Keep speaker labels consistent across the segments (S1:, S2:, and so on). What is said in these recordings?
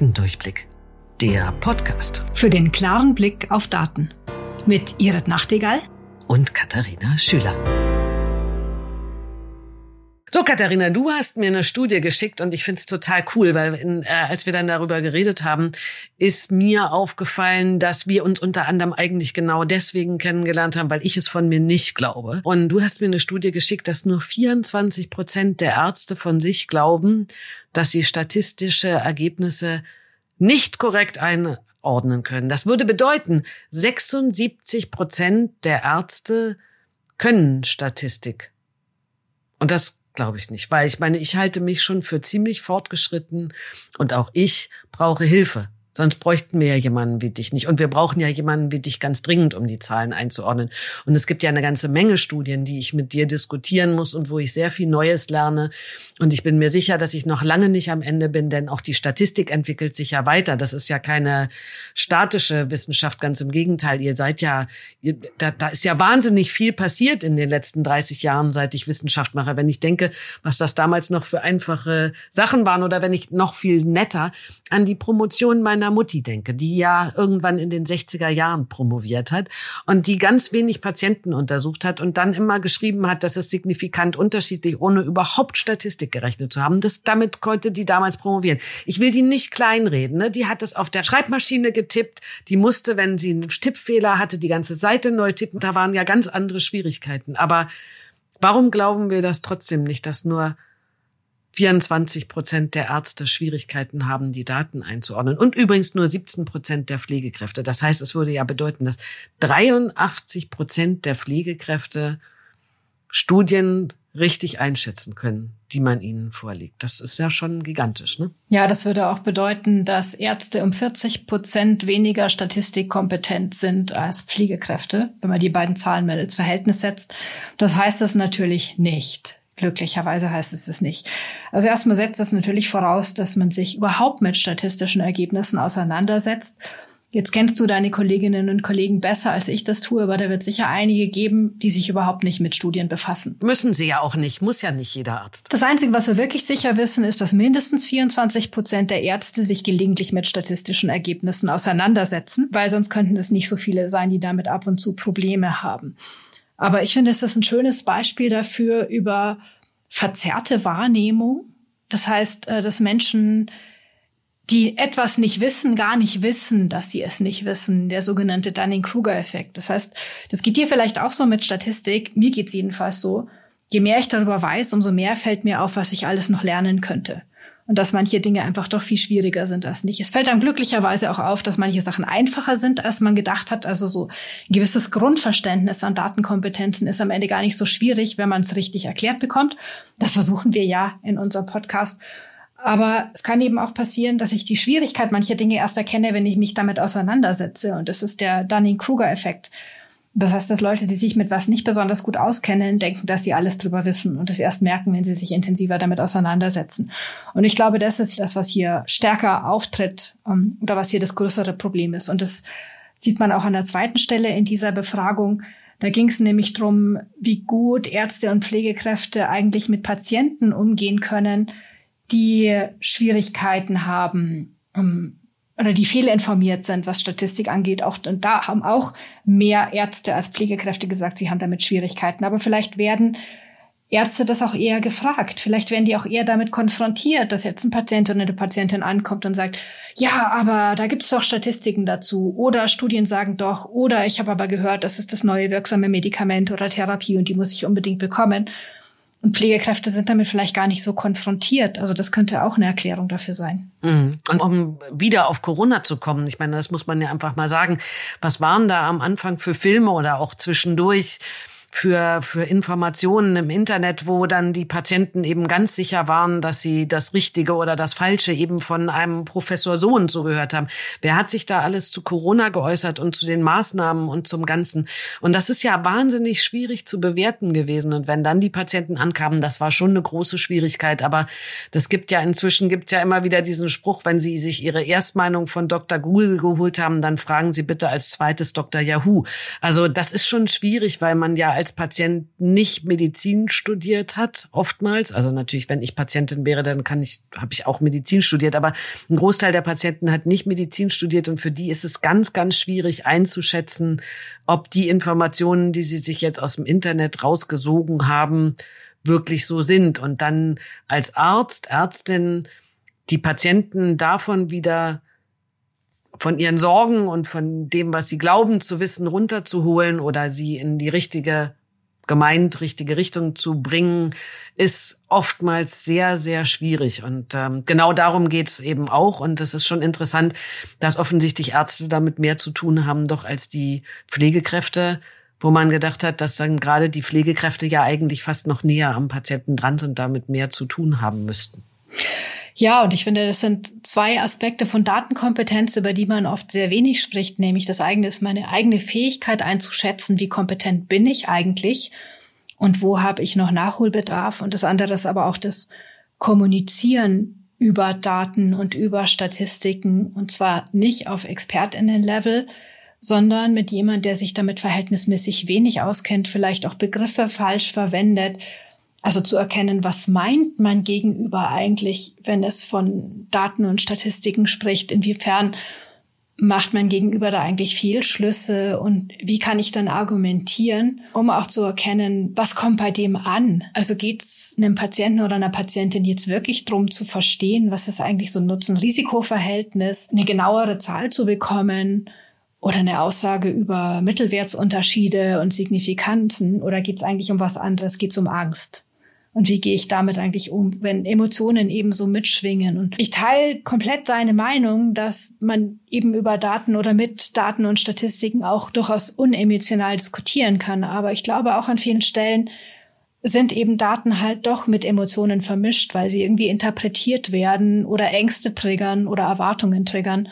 S1: Datendurchblick. Der Podcast.
S2: Für den klaren Blick auf Daten. Mit Irit Nachtigall
S1: und Katharina Schüler. So, Katharina, du hast mir eine Studie geschickt und ich finde es total cool, weil in, äh, als wir dann darüber geredet haben, ist mir aufgefallen, dass wir uns unter anderem eigentlich genau deswegen kennengelernt haben, weil ich es von mir nicht glaube. Und du hast mir eine Studie geschickt, dass nur 24 Prozent der Ärzte von sich glauben, dass sie statistische Ergebnisse nicht korrekt einordnen können. Das würde bedeuten, 76 Prozent der Ärzte können Statistik. Und das glaube ich nicht, weil ich meine, ich halte mich schon für ziemlich fortgeschritten und auch ich brauche Hilfe. Sonst bräuchten wir ja jemanden wie dich nicht. Und wir brauchen ja jemanden wie dich ganz dringend, um die Zahlen einzuordnen. Und es gibt ja eine ganze Menge Studien, die ich mit dir diskutieren muss und wo ich sehr viel Neues lerne. Und ich bin mir sicher, dass ich noch lange nicht am Ende bin, denn auch die Statistik entwickelt sich ja weiter. Das ist ja keine statische Wissenschaft, ganz im Gegenteil. Ihr seid ja, da, da ist ja wahnsinnig viel passiert in den letzten 30 Jahren, seit ich Wissenschaft mache. Wenn ich denke, was das damals noch für einfache Sachen waren oder wenn ich noch viel netter an die Promotion meiner meiner Mutti denke, die ja irgendwann in den 60er Jahren promoviert hat und die ganz wenig Patienten untersucht hat und dann immer geschrieben hat, dass es signifikant unterschiedlich, ohne überhaupt Statistik gerechnet zu haben. Das, damit konnte die damals promovieren. Ich will die nicht kleinreden. Ne? Die hat das auf der Schreibmaschine getippt. Die musste, wenn sie einen Tippfehler hatte, die ganze Seite neu tippen. Da waren ja ganz andere Schwierigkeiten. Aber warum glauben wir das trotzdem nicht, dass nur 24 Prozent der Ärzte Schwierigkeiten haben, die Daten einzuordnen. Und übrigens nur 17 Prozent der Pflegekräfte. Das heißt, es würde ja bedeuten, dass 83 Prozent der Pflegekräfte Studien richtig einschätzen können, die man ihnen vorlegt. Das ist ja schon gigantisch, ne?
S2: Ja, das würde auch bedeuten, dass Ärzte um 40 Prozent weniger statistikkompetent sind als Pflegekräfte, wenn man die beiden Zahlen mal ins Verhältnis setzt. Das heißt es natürlich nicht. Glücklicherweise heißt es es nicht. Also erstmal setzt das natürlich voraus, dass man sich überhaupt mit statistischen Ergebnissen auseinandersetzt. Jetzt kennst du deine Kolleginnen und Kollegen besser, als ich das tue, aber da wird sicher einige geben, die sich überhaupt nicht mit Studien befassen.
S1: Müssen sie ja auch nicht, muss ja nicht jeder Arzt.
S2: Das Einzige, was wir wirklich sicher wissen, ist, dass mindestens 24 Prozent der Ärzte sich gelegentlich mit statistischen Ergebnissen auseinandersetzen, weil sonst könnten es nicht so viele sein, die damit ab und zu Probleme haben. Aber ich finde, es ist ein schönes Beispiel dafür über verzerrte Wahrnehmung. Das heißt, äh, dass Menschen, die etwas nicht wissen, gar nicht wissen, dass sie es nicht wissen. Der sogenannte Dunning-Kruger-Effekt. Das heißt, das geht dir vielleicht auch so mit Statistik. Mir geht's jedenfalls so. Je mehr ich darüber weiß, umso mehr fällt mir auf, was ich alles noch lernen könnte und dass manche Dinge einfach doch viel schwieriger sind als nicht. Es fällt einem glücklicherweise auch auf, dass manche Sachen einfacher sind, als man gedacht hat. Also so ein gewisses Grundverständnis an Datenkompetenzen ist am Ende gar nicht so schwierig, wenn man es richtig erklärt bekommt. Das versuchen wir ja in unserem Podcast. Aber es kann eben auch passieren, dass ich die Schwierigkeit mancher Dinge erst erkenne, wenn ich mich damit auseinandersetze. Und das ist der Dunning-Kruger-Effekt. Das heißt, dass Leute, die sich mit was nicht besonders gut auskennen, denken, dass sie alles drüber wissen und das erst merken, wenn sie sich intensiver damit auseinandersetzen. Und ich glaube, das ist das, was hier stärker auftritt ähm, oder was hier das größere Problem ist. Und das sieht man auch an der zweiten Stelle in dieser Befragung. Da ging es nämlich drum, wie gut Ärzte und Pflegekräfte eigentlich mit Patienten umgehen können, die Schwierigkeiten haben, um, ähm, oder die fehlinformiert sind, was Statistik angeht. Auch, und da haben auch mehr Ärzte als Pflegekräfte gesagt, sie haben damit Schwierigkeiten. Aber vielleicht werden Ärzte das auch eher gefragt. Vielleicht werden die auch eher damit konfrontiert, dass jetzt ein Patient oder eine Patientin ankommt und sagt, ja, aber da gibt es doch Statistiken dazu. Oder Studien sagen doch, oder ich habe aber gehört, das ist das neue wirksame Medikament oder Therapie und die muss ich unbedingt bekommen. Und Pflegekräfte sind damit vielleicht gar nicht so konfrontiert. Also das könnte auch eine Erklärung dafür sein.
S1: Mhm. Und um wieder auf Corona zu kommen, ich meine, das muss man ja einfach mal sagen, was waren da am Anfang für Filme oder auch zwischendurch für, für Informationen im Internet, wo dann die Patienten eben ganz sicher waren, dass sie das Richtige oder das Falsche eben von einem Professor so und so gehört haben. Wer hat sich da alles zu Corona geäußert und zu den Maßnahmen und zum Ganzen? Und das ist ja wahnsinnig schwierig zu bewerten gewesen. Und wenn dann die Patienten ankamen, das war schon eine große Schwierigkeit. Aber das gibt ja inzwischen gibt's ja immer wieder diesen Spruch, wenn Sie sich Ihre Erstmeinung von Dr. Google geholt haben, dann fragen Sie bitte als zweites Dr. Yahoo. Also das ist schon schwierig, weil man ja als Patient nicht Medizin studiert hat, oftmals. Also natürlich, wenn ich Patientin wäre, dann kann ich, habe ich auch Medizin studiert, aber ein Großteil der Patienten hat nicht Medizin studiert und für die ist es ganz, ganz schwierig einzuschätzen, ob die Informationen, die sie sich jetzt aus dem Internet rausgesogen haben, wirklich so sind. Und dann als Arzt, Ärztin die Patienten davon wieder von ihren Sorgen und von dem, was sie glauben zu wissen, runterzuholen oder sie in die richtige gemeint richtige Richtung zu bringen, ist oftmals sehr, sehr schwierig. Und ähm, genau darum geht's eben auch. Und es ist schon interessant, dass offensichtlich Ärzte damit mehr zu tun haben, doch als die Pflegekräfte, wo man gedacht hat, dass dann gerade die Pflegekräfte ja eigentlich fast noch näher am Patienten dran sind, damit mehr zu tun haben müssten.
S2: Ja, und ich finde, das sind zwei Aspekte von Datenkompetenz, über die man oft sehr wenig spricht, nämlich das eigene ist meine eigene Fähigkeit einzuschätzen, wie kompetent bin ich eigentlich und wo habe ich noch Nachholbedarf. Und das andere ist aber auch das Kommunizieren über Daten und über Statistiken und zwar nicht auf Expertinnen-Level, sondern mit jemand, der sich damit verhältnismäßig wenig auskennt, vielleicht auch Begriffe falsch verwendet also zu erkennen, was meint man gegenüber eigentlich, wenn es von Daten und Statistiken spricht, inwiefern macht man gegenüber da eigentlich Fehlschlüsse und wie kann ich dann argumentieren, um auch zu erkennen, was kommt bei dem an? Also geht es einem Patienten oder einer Patientin jetzt wirklich drum zu verstehen, was ist eigentlich so ein Nutzen-Risiko-Verhältnis, eine genauere Zahl zu bekommen oder eine Aussage über Mittelwertsunterschiede und Signifikanzen oder geht es eigentlich um was anderes, geht es um Angst? Und wie gehe ich damit eigentlich um, wenn Emotionen eben so mitschwingen? Und ich teile komplett seine Meinung, dass man eben über Daten oder mit Daten und Statistiken auch durchaus unemotional diskutieren kann. Aber ich glaube auch an vielen Stellen sind eben Daten halt doch mit Emotionen vermischt, weil sie irgendwie interpretiert werden oder Ängste triggern oder Erwartungen triggern.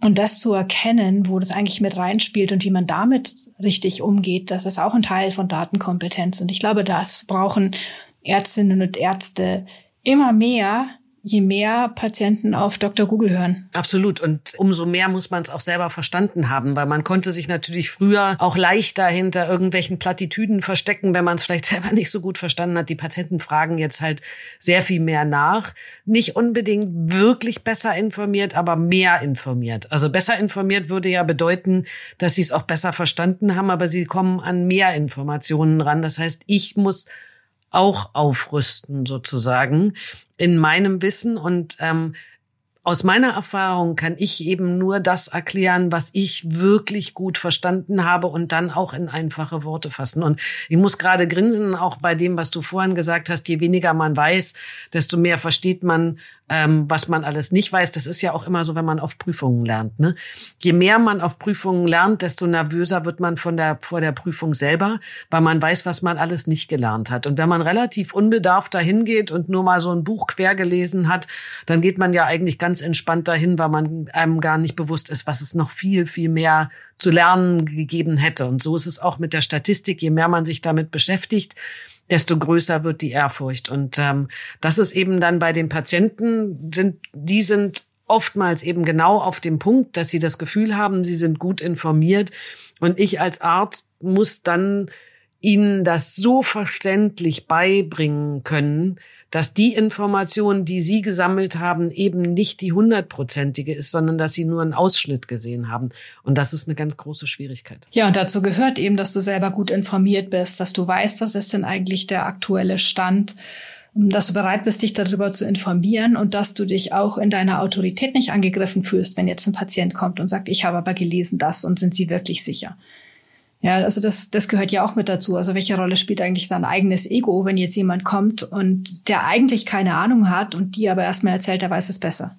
S2: Und das zu erkennen, wo das eigentlich mit reinspielt und wie man damit richtig umgeht, das ist auch ein Teil von Datenkompetenz. Und ich glaube, das brauchen Ärztinnen und Ärzte immer mehr je mehr Patienten auf Dr. Google hören.
S1: Absolut. Und umso mehr muss man es auch selber verstanden haben, weil man konnte sich natürlich früher auch leichter hinter irgendwelchen Plattitüden verstecken, wenn man es vielleicht selber nicht so gut verstanden hat. Die Patienten fragen jetzt halt sehr viel mehr nach. Nicht unbedingt wirklich besser informiert, aber mehr informiert. Also besser informiert würde ja bedeuten, dass sie es auch besser verstanden haben, aber sie kommen an mehr Informationen ran. Das heißt, ich muss auch aufrüsten sozusagen in meinem Wissen und ähm, aus meiner Erfahrung kann ich eben nur das erklären, was ich wirklich gut verstanden habe und dann auch in einfache Worte fassen. Und ich muss gerade grinsen, auch bei dem, was du vorhin gesagt hast, je weniger man weiß, desto mehr versteht man, ähm, was man alles nicht weiß. Das ist ja auch immer so, wenn man auf Prüfungen lernt. Ne? Je mehr man auf Prüfungen lernt, desto nervöser wird man von der, vor der Prüfung selber, weil man weiß, was man alles nicht gelernt hat. Und wenn man relativ unbedarft dahin geht und nur mal so ein Buch quer gelesen hat, dann geht man ja eigentlich ganz entspannt dahin, weil man einem gar nicht bewusst ist, was es noch viel, viel mehr zu lernen gegeben hätte. Und so ist es auch mit der Statistik. Je mehr man sich damit beschäftigt, desto größer wird die Ehrfurcht. Und ähm, das ist eben dann bei den Patienten, sind, die sind oftmals eben genau auf dem Punkt, dass sie das Gefühl haben, sie sind gut informiert. Und ich als Arzt muss dann ihnen das so verständlich beibringen können, dass die Information, die sie gesammelt haben, eben nicht die hundertprozentige ist, sondern dass sie nur einen Ausschnitt gesehen haben. Und das ist eine ganz große Schwierigkeit.
S2: Ja, und dazu gehört eben, dass du selber gut informiert bist, dass du weißt, was ist denn eigentlich der aktuelle Stand dass du bereit bist, dich darüber zu informieren und dass du dich auch in deiner Autorität nicht angegriffen fühlst, wenn jetzt ein Patient kommt und sagt, ich habe aber gelesen das und sind Sie wirklich sicher? Ja, also das, das gehört ja auch mit dazu. Also welche Rolle spielt eigentlich dein eigenes Ego, wenn jetzt jemand kommt und der eigentlich keine Ahnung hat und die aber erstmal erzählt, er weiß es besser?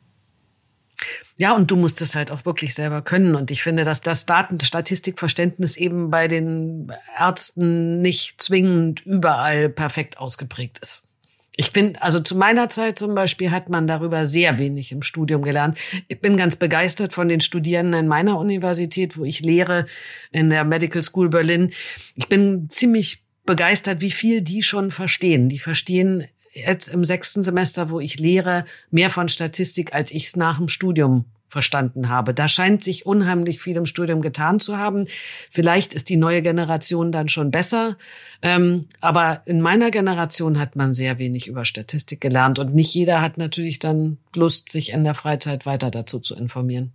S1: Ja, und du musst es halt auch wirklich selber können. Und ich finde, dass das Datenstatistikverständnis eben bei den Ärzten nicht zwingend überall perfekt ausgeprägt ist. Ich bin, also zu meiner Zeit zum Beispiel hat man darüber sehr wenig im Studium gelernt. Ich bin ganz begeistert von den Studierenden in meiner Universität, wo ich lehre, in der Medical School Berlin. Ich bin ziemlich begeistert, wie viel die schon verstehen. Die verstehen jetzt im sechsten Semester, wo ich lehre, mehr von Statistik, als ich es nach dem Studium verstanden habe. Da scheint sich unheimlich viel im Studium getan zu haben. Vielleicht ist die neue Generation dann schon besser. Ähm, aber in meiner Generation hat man sehr wenig über Statistik gelernt und nicht jeder hat natürlich dann Lust, sich in der Freizeit weiter dazu zu informieren.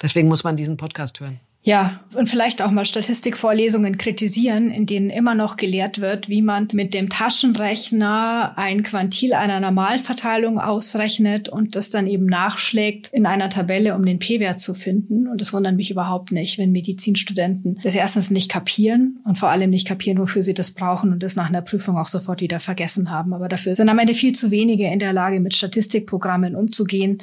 S1: Deswegen muss man diesen Podcast hören.
S2: Ja, und vielleicht auch mal Statistikvorlesungen kritisieren, in denen immer noch gelehrt wird, wie man mit dem Taschenrechner ein Quantil einer Normalverteilung ausrechnet und das dann eben nachschlägt in einer Tabelle, um den P-Wert zu finden. Und das wundert mich überhaupt nicht, wenn Medizinstudenten das erstens nicht kapieren und vor allem nicht kapieren, wofür sie das brauchen und das nach einer Prüfung auch sofort wieder vergessen haben. Aber dafür sind am Ende viel zu wenige in der Lage, mit Statistikprogrammen umzugehen um,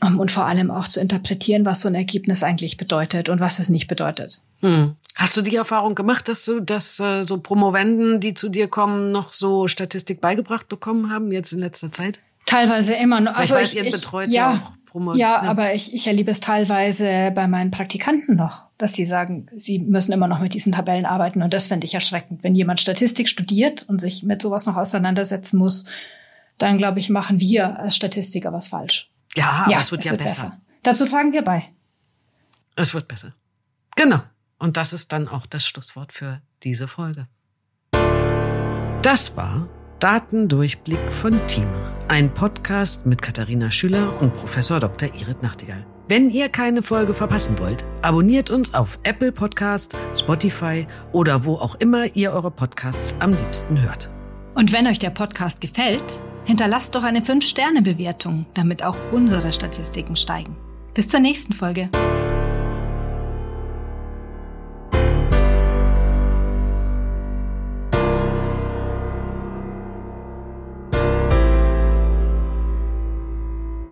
S2: und vor allem auch zu interpretieren, was so ein Ergebnis eigentlich bedeutet und was es nicht bedeutet.
S1: Hm. Hast du die Erfahrung gemacht, dass du, dass äh, so Promovenden, die zu dir kommen, noch so Statistik beigebracht bekommen haben jetzt in letzter Zeit?
S2: Teilweise immer noch.
S1: Also ich weiß, ihr ich, betreut ja, ja auch
S2: Promotion. Ja, aber ich, ich erlebe es teilweise bei meinen Praktikanten noch, dass die sagen, sie müssen immer noch mit diesen Tabellen arbeiten und das finde ich erschreckend. Wenn jemand Statistik studiert und sich mit sowas noch auseinandersetzen muss, dann glaube ich, machen wir als Statistiker was falsch.
S1: Ja, aber ja, es wird es ja wird besser. besser.
S2: Dazu tragen wir bei.
S1: Es wird besser. Genau. Und das ist dann auch das Schlusswort für diese Folge. Das war Datendurchblick von Thema, ein Podcast mit Katharina Schüler und Professor Dr. Irit Nachtigall. Wenn ihr keine Folge verpassen wollt, abonniert uns auf Apple Podcast, Spotify oder wo auch immer ihr eure Podcasts am liebsten hört.
S2: Und wenn euch der Podcast gefällt, Hinterlasst doch eine 5-Sterne-Bewertung, damit auch unsere Statistiken steigen. Bis zur nächsten Folge.